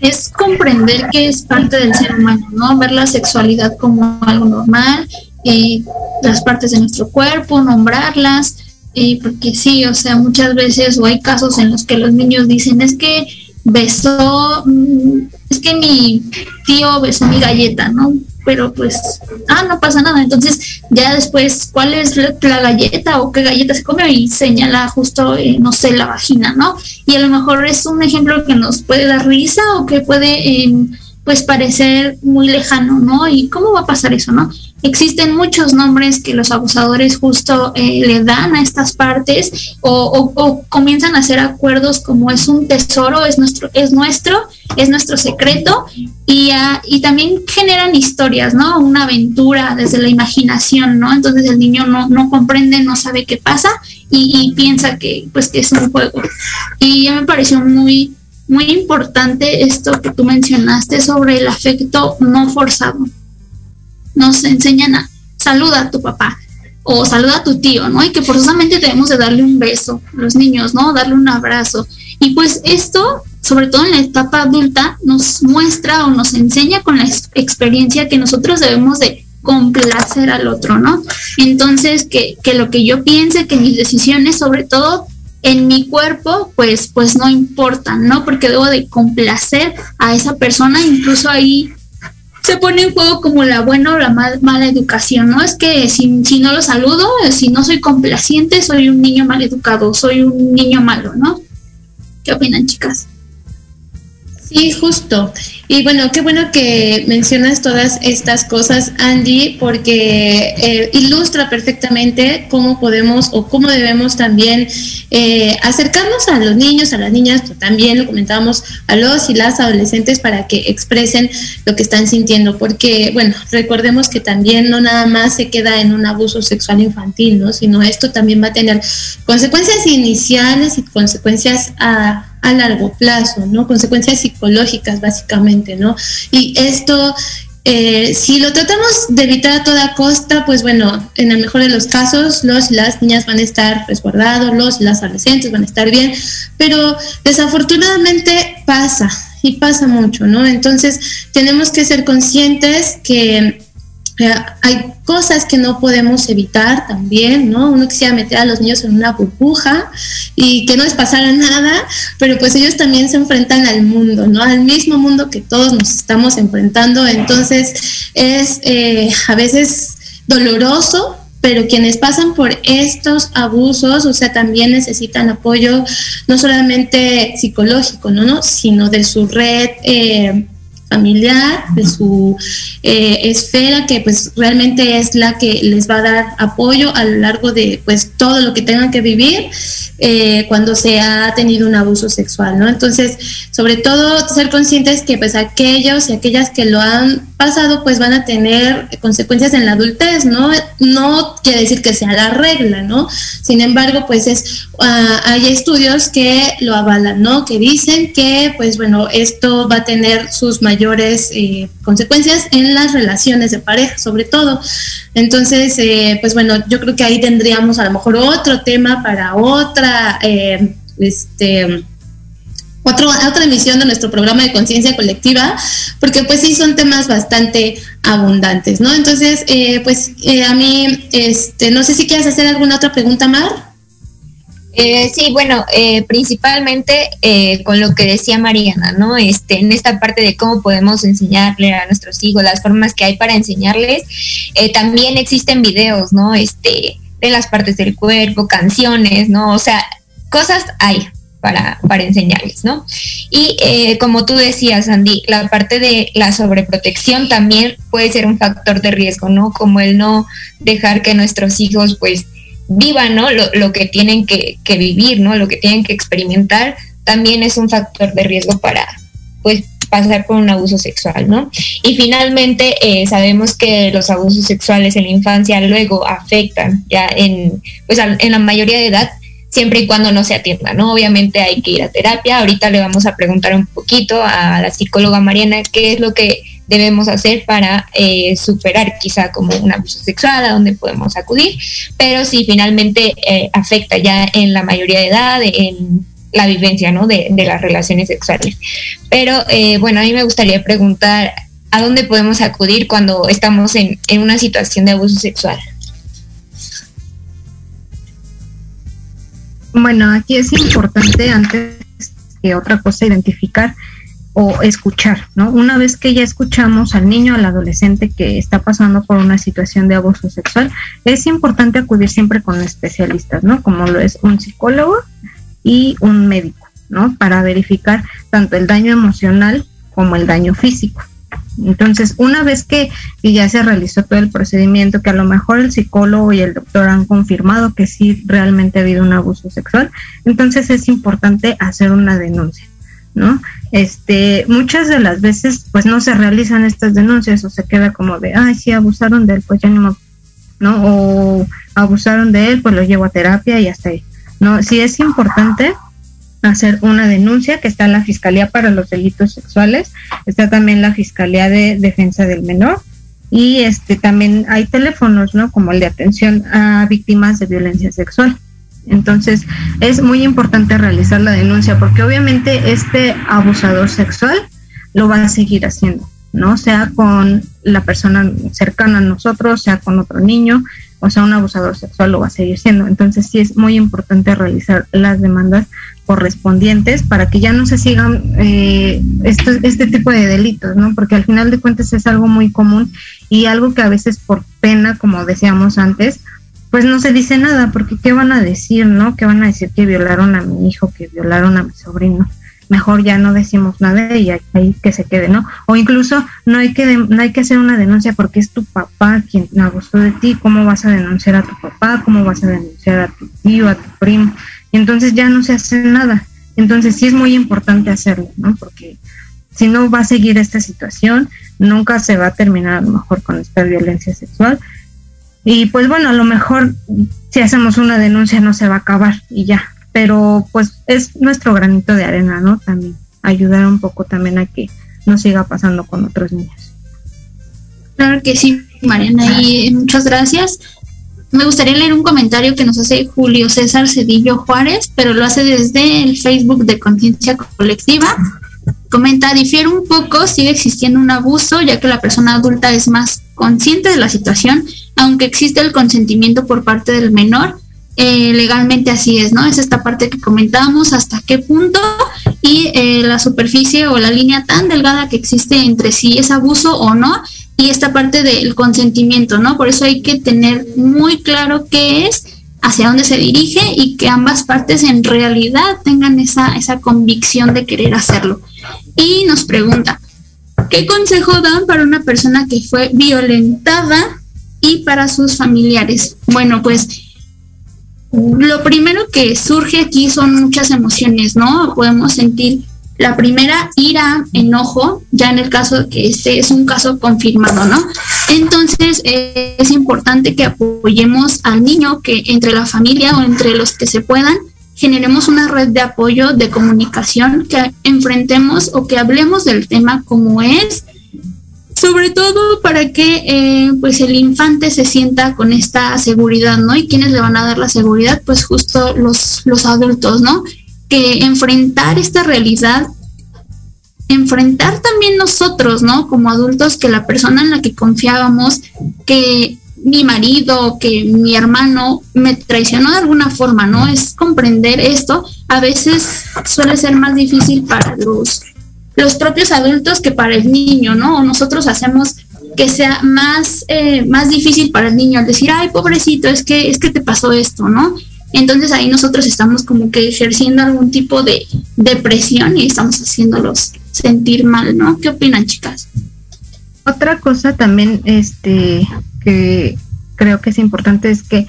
es comprender que es parte del ser humano, ¿no? Ver la sexualidad como algo normal, eh, las partes de nuestro cuerpo, nombrarlas, eh, porque sí, o sea, muchas veces o hay casos en los que los niños dicen, es que besó, mm, es que mi tío besó mi galleta, ¿no? pero pues, ah, no pasa nada. Entonces, ya después, ¿cuál es la, galleta o qué galleta se come? Y señala justo, eh, no sé, la vagina, ¿no? Y a lo mejor es un ejemplo que nos puede dar risa o que puede, em, pues, parecer muy lejano, ¿no? ¿Y cómo va a pasar eso, no? Existen muchos nombres que los abusadores justo eh, le dan a estas partes o, comienzan a hacer acuerdos como es un tesoro, es nuestro, es nuestro, es nuestro secreto y, ah, y también generan historias, ¿no? Una aventura desde la imaginación, ¿no? Entonces el niño no, no comprende, no sabe qué pasa y, piensa que pues que es un juego. Y me pareció muy, muy importante esto que tú mencionaste sobre el afecto no forzado nos enseñan a saluda a tu papá o saluda a tu tío, ¿no? Y que forzosamente debemos de darle un beso a los niños, ¿no? Darle un abrazo. Y pues esto, sobre todo en la etapa adulta, nos muestra o nos enseña con la experiencia que nosotros debemos de complacer al otro, ¿no? Entonces, que, que lo que yo piense, que mis decisiones, sobre todo en mi cuerpo, pues, pues no importan, ¿no? Porque debo de complacer a esa persona, incluso ahí se pone en juego como la buena o la mala educación, ¿no? Es que si, si no lo saludo, si no soy complaciente, soy un niño mal educado, soy un niño malo, ¿no? ¿Qué opinan, chicas? Sí, justo. Y bueno, qué bueno que mencionas todas estas cosas, Andy, porque eh, ilustra perfectamente cómo podemos o cómo debemos también eh, acercarnos a los niños, a las niñas, también lo comentábamos a los y las adolescentes para que expresen lo que están sintiendo, porque bueno, recordemos que también no nada más se queda en un abuso sexual infantil, ¿no? Sino esto también va a tener consecuencias iniciales y consecuencias a a largo plazo, ¿no? Consecuencias psicológicas, básicamente, ¿no? Y esto, eh, si lo tratamos de evitar a toda costa, pues bueno, en el mejor de los casos, los las niñas van a estar resguardados, los las adolescentes van a estar bien, pero desafortunadamente pasa, y pasa mucho, ¿no? Entonces, tenemos que ser conscientes que hay cosas que no podemos evitar también, ¿no? Uno quisiera meter a los niños en una burbuja y que no les pasara nada, pero pues ellos también se enfrentan al mundo, ¿no? Al mismo mundo que todos nos estamos enfrentando. Entonces es eh, a veces doloroso, pero quienes pasan por estos abusos, o sea, también necesitan apoyo no solamente psicológico, ¿no? ¿no? Sino de su red. Eh, familiar, de su eh, esfera, que pues realmente es la que les va a dar apoyo a lo largo de pues todo lo que tengan que vivir eh, cuando se ha tenido un abuso sexual, ¿no? Entonces, sobre todo ser conscientes que pues aquellos y aquellas que lo han pasado pues van a tener consecuencias en la adultez, ¿no? No quiere decir que sea la regla, ¿no? Sin embargo, pues es, ah, hay estudios que lo avalan, ¿no? Que dicen que pues bueno, esto va a tener sus mayores mayores eh, consecuencias en las relaciones de pareja, sobre todo. Entonces, eh, pues bueno, yo creo que ahí tendríamos a lo mejor otro tema para otra, eh, este, otra emisión de nuestro programa de conciencia colectiva, porque pues sí son temas bastante abundantes, ¿no? Entonces, pues a mí, este, no sé si quieres hacer alguna otra pregunta, Mar. Eh, sí, bueno, eh, principalmente eh, con lo que decía Mariana, ¿no? Este, en esta parte de cómo podemos enseñarle a nuestros hijos, las formas que hay para enseñarles, eh, también existen videos, ¿no? Este, de las partes del cuerpo, canciones, ¿no? O sea, cosas hay para, para enseñarles, ¿no? Y como tú decías, Andy, la parte de la sobreprotección también puede ser un factor de riesgo, ¿no? Como el no dejar que nuestros hijos, pues, vivan ¿no? lo, que tienen que, vivir, ¿no? lo que tienen que experimentar, también es un factor de riesgo para pues pasar por un abuso sexual, ¿no? Y finalmente eh, sabemos que los abusos sexuales en la infancia luego afectan ya en, pues en la mayoría de edad, siempre y cuando no se atienda, ¿no? Obviamente hay que ir a terapia. Ahorita le vamos a preguntar un poquito a la psicóloga Mariana qué es lo que debemos hacer para eh, superar quizá como un abuso sexual, a donde podemos acudir, pero si finalmente eh, afecta ya en la mayoría de edad, en la vivencia ¿no? de, las relaciones sexuales. Pero eh, bueno, a mí me gustaría preguntar, ¿a dónde podemos acudir cuando estamos en una situación de abuso sexual? Bueno, aquí es importante antes que otra cosa identificar o escuchar, ¿no? Una vez que ya escuchamos al niño, al adolescente que está pasando por una situación de abuso sexual, es importante acudir siempre con especialistas, ¿no? Como lo es un psicólogo y un médico, ¿no? Para verificar tanto el daño emocional como el daño físico. Entonces, una vez que ya se realizó todo el procedimiento, que a lo mejor el psicólogo y el doctor han confirmado que sí realmente ha habido un abuso sexual, entonces es importante hacer una denuncia. ¿no? Este, muchas de las veces pues no se realizan estas denuncias o se queda como de, ay, sí, abusaron de él, pues ya no, ¿no? O abusaron de él, pues lo llevo a terapia y hasta ahí, ¿no? Sí es importante hacer una denuncia que está la Fiscalía para los Delitos Sexuales, está también la Fiscalía de Defensa del Menor y este también hay teléfonos, ¿no? Como el de atención a víctimas de violencia sexual. Entonces, es muy importante realizar la denuncia porque obviamente este abusador sexual lo va a seguir haciendo, ¿no? Sea con la persona cercana a nosotros, sea con otro niño, o sea, un abusador sexual lo va a seguir siendo. Entonces, sí es muy importante realizar las demandas correspondientes para que ya no se sigan eh, este, este tipo de delitos, ¿no? Porque al final de cuentas es algo muy común y algo que a veces por pena, como decíamos antes, pues no se dice nada, porque ¿qué van a decir, no? ¿Qué van a decir que violaron a mi hijo, que violaron a mi sobrino? mejor ya no decimos nada y ahí que se quede, ¿no? O incluso no hay que no hay que hacer una denuncia porque es tu papá quien abusó de ti, ¿cómo vas a denunciar a tu papá? ¿Cómo vas a denunciar a tu tío, a tu primo? Y entonces ya no se hace nada. Entonces sí es muy importante hacerlo, ¿no? Porque si no va a seguir esta situación, nunca se va a terminar a lo mejor con esta violencia sexual. Y pues bueno, a lo mejor si hacemos una denuncia no se va a acabar y ya, pero pues es nuestro granito de arena, ¿no? También ayudar un poco también a que no siga pasando con otros niños. Claro que sí, Mariana, y muchas gracias. Me gustaría leer un comentario que nos hace Julio César Cedillo Juárez, pero lo hace desde el Facebook de Conciencia Colectiva. Comenta, difiere un poco, sigue existiendo un abuso, ya que la persona adulta es más consciente de la situación, aunque existe el consentimiento por parte del menor, eh, legalmente así es, ¿no? Es esta parte que comentábamos, hasta qué punto y eh, la superficie o la línea tan delgada que existe entre si es abuso o no, y esta parte del consentimiento, ¿no? Por eso hay que tener muy claro qué es, hacia dónde se dirige y que ambas partes en realidad tengan esa, esa convicción de querer hacerlo. Y nos pregunta, ¿qué consejo dan para una persona que fue violentada y para sus familiares? Bueno, pues lo primero que surge aquí son muchas emociones, ¿no? Podemos sentir la primera, ira, enojo, ya en el caso de que este es un caso confirmado, ¿no? Entonces eh, es importante que apoyemos al niño, que entre la familia o entre los que se puedan, generemos una red de apoyo, de comunicación, que enfrentemos o que hablemos del tema como es, sobre todo para que eh, pues el infante se sienta con esta seguridad, ¿no? Y quienes le van a dar la seguridad, pues justo los, los adultos, ¿no? Que enfrentar esta realidad, enfrentar también nosotros, ¿no? Como adultos, que la persona en la que confiábamos, que mi marido, que mi hermano me traicionó de alguna forma, ¿no? Es comprender esto. A veces suele ser más difícil para los, los propios adultos que para el niño, ¿no? O nosotros hacemos que sea más, eh, más difícil para el niño al decir, ay, pobrecito, es que, es que te pasó esto, ¿no? Entonces ahí nosotros estamos como que ejerciendo algún tipo de depresión y estamos haciéndolos sentir mal, ¿no? ¿Qué opinan, chicas? Otra cosa también, este, que creo que es importante es que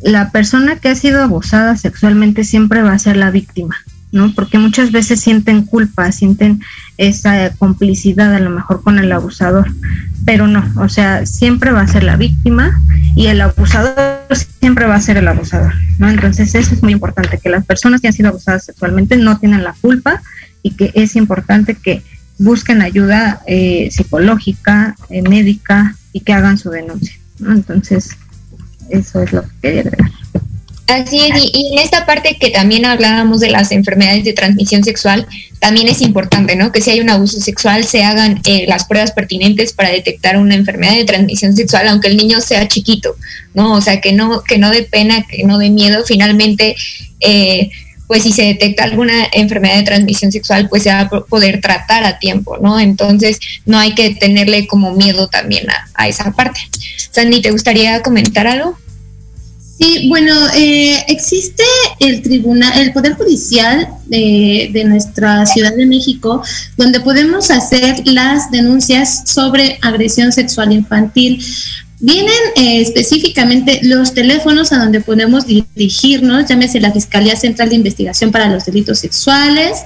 la persona que ha sido abusada sexualmente siempre va a ser la víctima, ¿no? Porque muchas veces sienten culpa, sienten esa complicidad a lo mejor con el abusador, pero no, o sea, siempre va a ser la víctima y el abusador siempre va a ser el abusador, ¿no? Entonces eso es muy importante, que las personas que han sido abusadas sexualmente no tienen la culpa y que es importante que busquen ayuda eh, psicológica, eh, médica y que hagan su denuncia. Entonces, eso es lo que quería agregar. Así es, y, en esta parte que también hablábamos de las enfermedades de transmisión sexual, también es importante, ¿no? Que si hay un abuso sexual se hagan eh, las pruebas pertinentes para detectar una enfermedad de transmisión sexual, aunque el niño sea chiquito, ¿no? O sea, que no, que no dé pena, que no dé miedo, finalmente, eh, pues si se detecta alguna enfermedad de transmisión sexual, pues se va a poder tratar a tiempo, ¿no? Entonces, no hay que tenerle como miedo también a, esa parte. Sandy, ¿te gustaría comentar algo? Sí, bueno, eh, existe el tribunal, el Poder Judicial de, de, nuestra Ciudad de México, donde podemos hacer las denuncias sobre agresión sexual infantil. Vienen eh, específicamente los teléfonos a donde podemos dirigirnos, llámese la Fiscalía Central de Investigación para los Delitos Sexuales,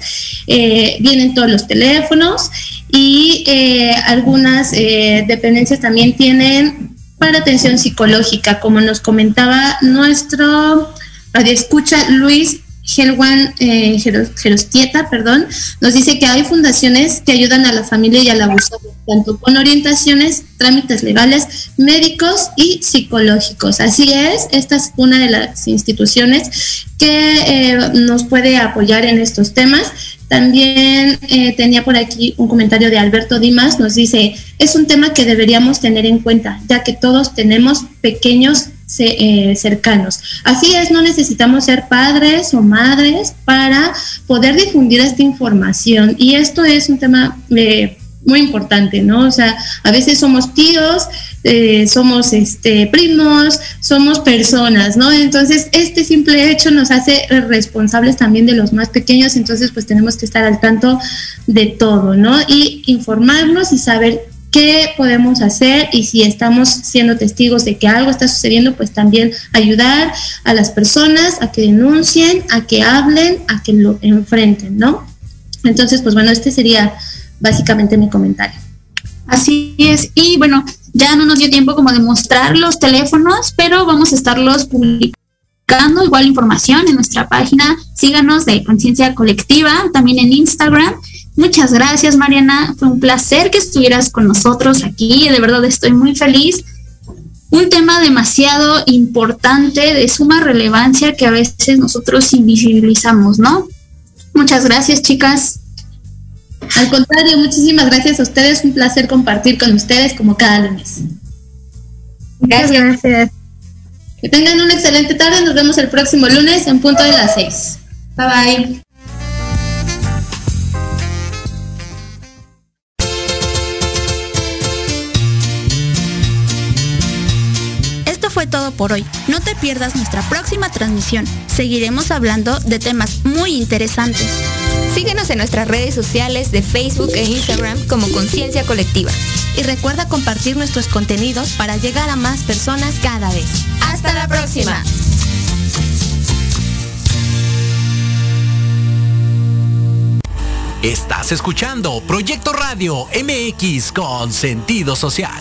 eh, vienen todos los teléfonos y eh, algunas dependencias también tienen para atención psicológica, como nos comentaba nuestro escucha Luis Helwan eh, Gerostieta, perdón, nos dice que hay fundaciones que ayudan a la familia y al abuso, tanto con orientaciones, trámites legales, médicos y psicológicos. Así es, esta es una de las instituciones que eh, nos puede apoyar en estos temas. También eh, tenía por aquí un comentario de Alberto Dimas, nos dice, es un tema que deberíamos tener en cuenta, ya que todos tenemos pequeños eh, cercanos. Así es, no necesitamos ser padres o madres para poder difundir esta información. Y esto es un tema eh, muy importante, ¿no? O sea, a veces somos tíos, eh, somos este, primos, somos personas, ¿no? Entonces, este simple hecho nos hace responsables también de los más pequeños, entonces pues tenemos que estar al tanto de todo, ¿no? Y informarnos y saber qué podemos hacer y si estamos siendo testigos de que algo está sucediendo, pues también ayudar a las personas a que denuncien, a que hablen, a que lo enfrenten, ¿no? Entonces, pues bueno, este sería básicamente mi comentario. Así es, y bueno, ya no nos dio tiempo como de mostrar los teléfonos, pero vamos a estarlos publicando igual información en nuestra página. Síganos de Conciencia Colectiva, también en Instagram. Muchas gracias, Mariana. Fue un placer que estuvieras con nosotros aquí. De verdad estoy muy feliz. Un tema demasiado importante, de suma relevancia que a veces nosotros invisibilizamos, ¿no? Muchas gracias, chicas. Al contrario, muchísimas gracias a ustedes. Un placer compartir con ustedes como cada lunes. Gracias. gracias. Que tengan una excelente tarde. Nos vemos el próximo lunes en punto de las seis. Bye bye. Esto fue todo por hoy. No te pierdas nuestra próxima transmisión. Seguiremos hablando de temas muy interesantes. Síguenos en nuestras redes sociales de Facebook e Instagram como Conciencia Colectiva. Y recuerda compartir nuestros contenidos para llegar a más personas cada vez. Hasta la próxima. Estás escuchando Proyecto Radio MX con sentido social.